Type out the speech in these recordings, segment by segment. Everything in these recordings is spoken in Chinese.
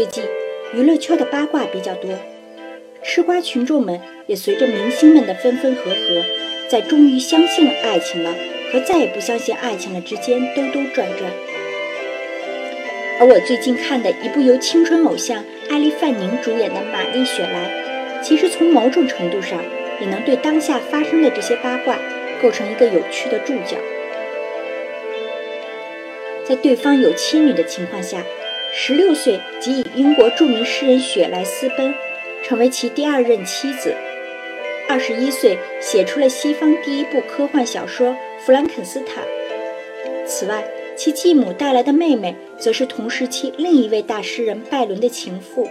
最近娱乐圈的八卦比较多，吃瓜群众们也随着明星们的分分合合，在终于相信了爱情了和再也不相信爱情了之间兜兜转转。而我最近看的一部由青春偶像艾莉范宁主演的《玛丽雪莱》，其实从某种程度上也能对当下发生的这些八卦构成一个有趣的注脚。在对方有妻女的情况下，十六岁即以英国著名诗人雪莱私奔，成为其第二任妻子。二十一岁写出了西方第一部科幻小说《弗兰肯斯坦》。此外，其继母带来的妹妹，则是同时期另一位大诗人拜伦的情妇。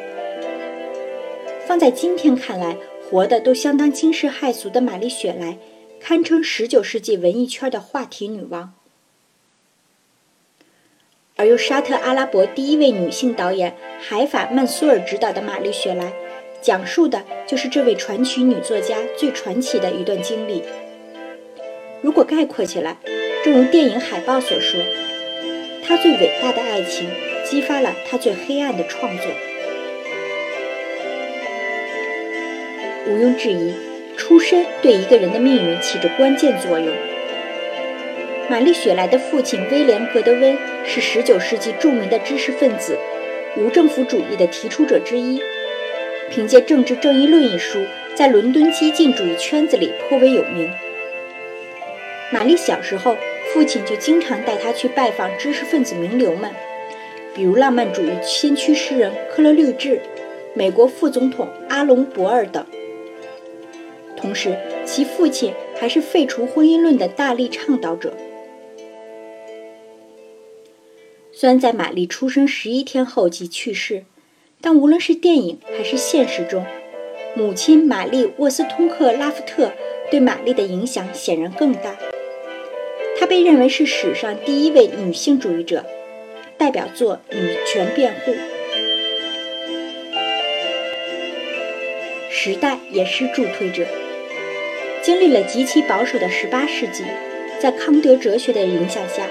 放在今天看来，活的都相当惊世骇俗的玛丽雪莱，堪称十九世纪文艺圈的话题女王。而由沙特阿拉伯第一位女性导演海法曼苏尔执导的《玛丽雪莱》，讲述的就是这位传奇女作家最传奇的一段经历。如果概括起来，正如电影海报所说，她最伟大的爱情激发了她最黑暗的创作。毋庸置疑，出身对一个人的命运起着关键作用。玛丽雪莱的父亲威廉·格德温是19世纪著名的知识分子，无政府主义的提出者之一。凭借《政治正义论》一书，在伦敦激进主义圈子里颇为有名。玛丽小时候，父亲就经常带她去拜访知识分子名流们，比如浪漫主义先驱诗人科勒律治、美国副总统阿隆·博尔等。同时，其父亲还是废除婚姻论的大力倡导者。虽然在玛丽出生十一天后即去世，但无论是电影还是现实中，母亲玛丽·沃斯通克拉夫特对玛丽的影响显然更大。她被认为是史上第一位女性主义者，代表作《女权辩护》。时代也是助推者。经历了极其保守的十八世纪，在康德哲学的影响下，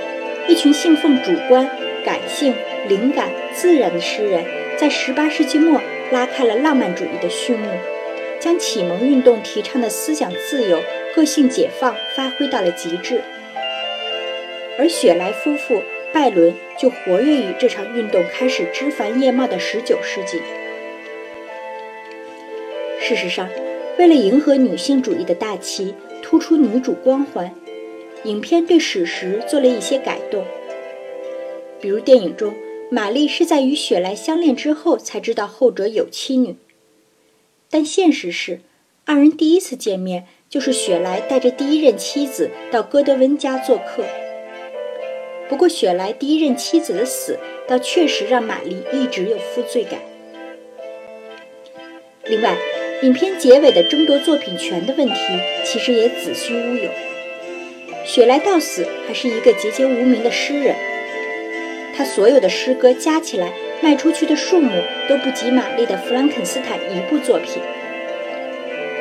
一群信奉主观。感性、灵感、自然的诗人，在18世纪末拉开了浪漫主义的序幕，将启蒙运动提倡的思想自由、个性解放发挥到了极致。而雪莱夫妇、拜伦就活跃于这场运动开始枝繁叶茂的19世纪。事实上，为了迎合女性主义的大旗，突出女主光环，影片对史实做了一些改动。比如电影中，玛丽是在与雪莱相恋之后才知道后者有妻女，但现实是，二人第一次见面就是雪莱带着第一任妻子到戈德温家做客。不过，雪莱第一任妻子的死倒确实让玛丽一直有负罪感。另外，影片结尾的争夺作品权的问题其实也子虚乌有。雪莱到死还是一个籍籍无名的诗人。他所有的诗歌加起来卖出去的数目都不及玛丽的《弗兰肯斯坦》一部作品。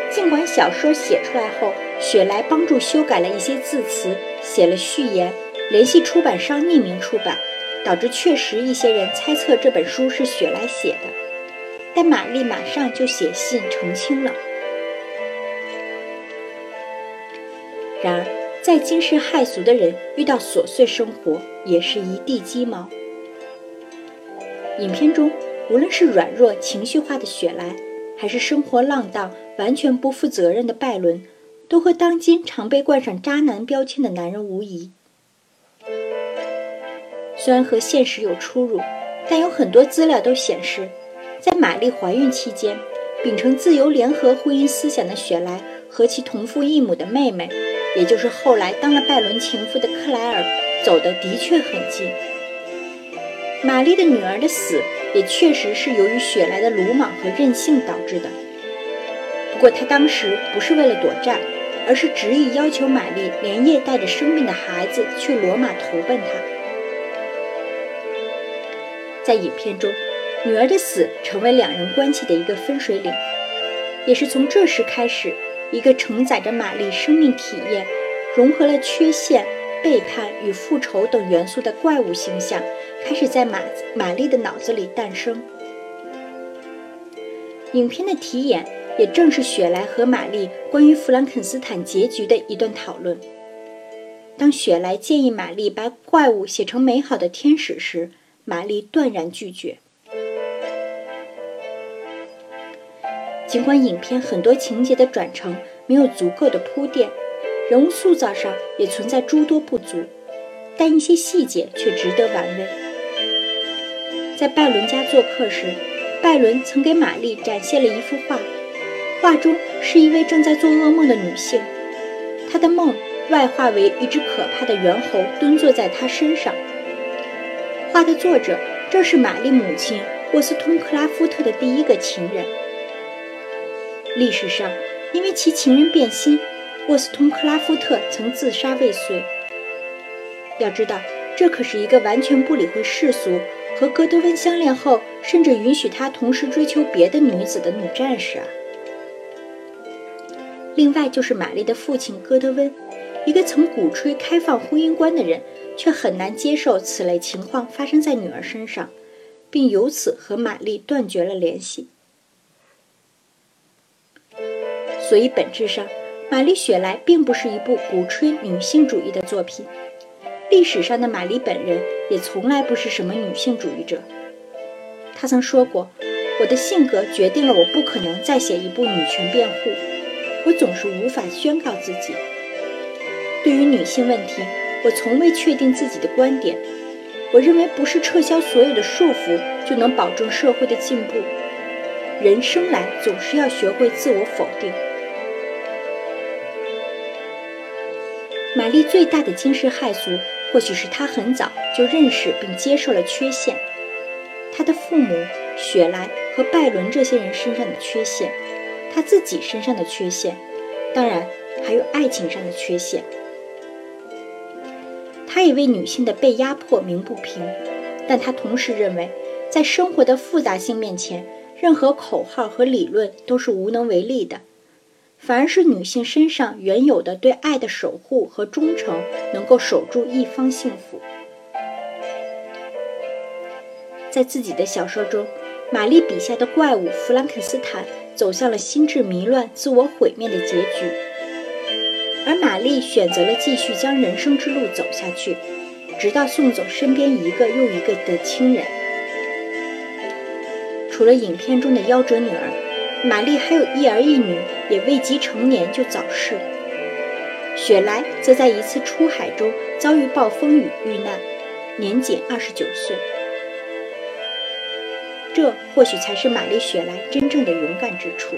尽管小说写出来后，雪莱帮助修改了一些字词，写了序言，联系出版商匿名出版，导致确实一些人猜测这本书是雪莱写的，但玛丽马上就写信澄清了。然而。再惊世骇俗的人，遇到琐碎生活也是一地鸡毛。影片中，无论是软弱情绪化的雪莱，还是生活浪荡、完全不负责任的拜伦，都和当今常被冠上渣男标签的男人无异。虽然和现实有出入，但有很多资料都显示，在玛丽怀孕期间，秉承自由联合婚姻思想的雪莱和其同父异母的妹妹。也就是后来当了拜伦情妇的克莱尔，走的的确很近。玛丽的女儿的死也确实是由于雪莱的鲁莽和任性导致的。不过他当时不是为了躲债，而是执意要求玛丽连夜带着生病的孩子去罗马投奔他。在影片中，女儿的死成为两人关系的一个分水岭，也是从这时开始。一个承载着玛丽生命体验、融合了缺陷、背叛与复仇等元素的怪物形象，开始在玛玛丽的脑子里诞生。影片的题眼也正是雪莱和玛丽关于弗兰肯斯坦结局的一段讨论。当雪莱建议玛丽把怪物写成美好的天使时，玛丽断然拒绝。尽管影片很多情节的转乘没有足够的铺垫，人物塑造上也存在诸多不足，但一些细节却值得玩味。在拜伦家做客时，拜伦曾给玛丽展现了一幅画，画中是一位正在做噩梦的女性，她的梦外化为一只可怕的猿猴蹲坐在她身上。画的作者正是玛丽母亲沃斯通克拉夫特的第一个情人。历史上，因为其情人变心，沃斯通克拉夫特曾自杀未遂。要知道，这可是一个完全不理会世俗、和格德温相恋后，甚至允许他同时追求别的女子的女战士啊！另外，就是玛丽的父亲戈德温，一个曾鼓吹开放婚姻观的人，却很难接受此类情况发生在女儿身上，并由此和玛丽断绝了联系。所以，本质上，玛丽雪莱并不是一部鼓吹女性主义的作品。历史上的玛丽本人也从来不是什么女性主义者。她曾说过：“我的性格决定了我不可能再写一部女权辩护。我总是无法宣告自己。对于女性问题，我从未确定自己的观点。我认为不是撤销所有的束缚就能保证社会的进步。人生来总是要学会自我否定。”玛丽最大的惊世骇俗，或许是她很早就认识并接受了缺陷。她的父母雪莱和拜伦这些人身上的缺陷，她自己身上的缺陷，当然还有爱情上的缺陷。她也为女性的被压迫鸣不平，但她同时认为，在生活的复杂性面前，任何口号和理论都是无能为力的。反而是女性身上原有的对爱的守护和忠诚，能够守住一方幸福。在自己的小说中，玛丽笔下的怪物弗兰肯斯坦走向了心智迷乱、自我毁灭的结局，而玛丽选择了继续将人生之路走下去，直到送走身边一个又一个的亲人。除了影片中的夭折女儿。玛丽还有一儿一女，也未及成年就早逝。雪莱则在一次出海中遭遇暴风雨遇难，年仅二十九岁。这或许才是玛丽雪莱真正的勇敢之处。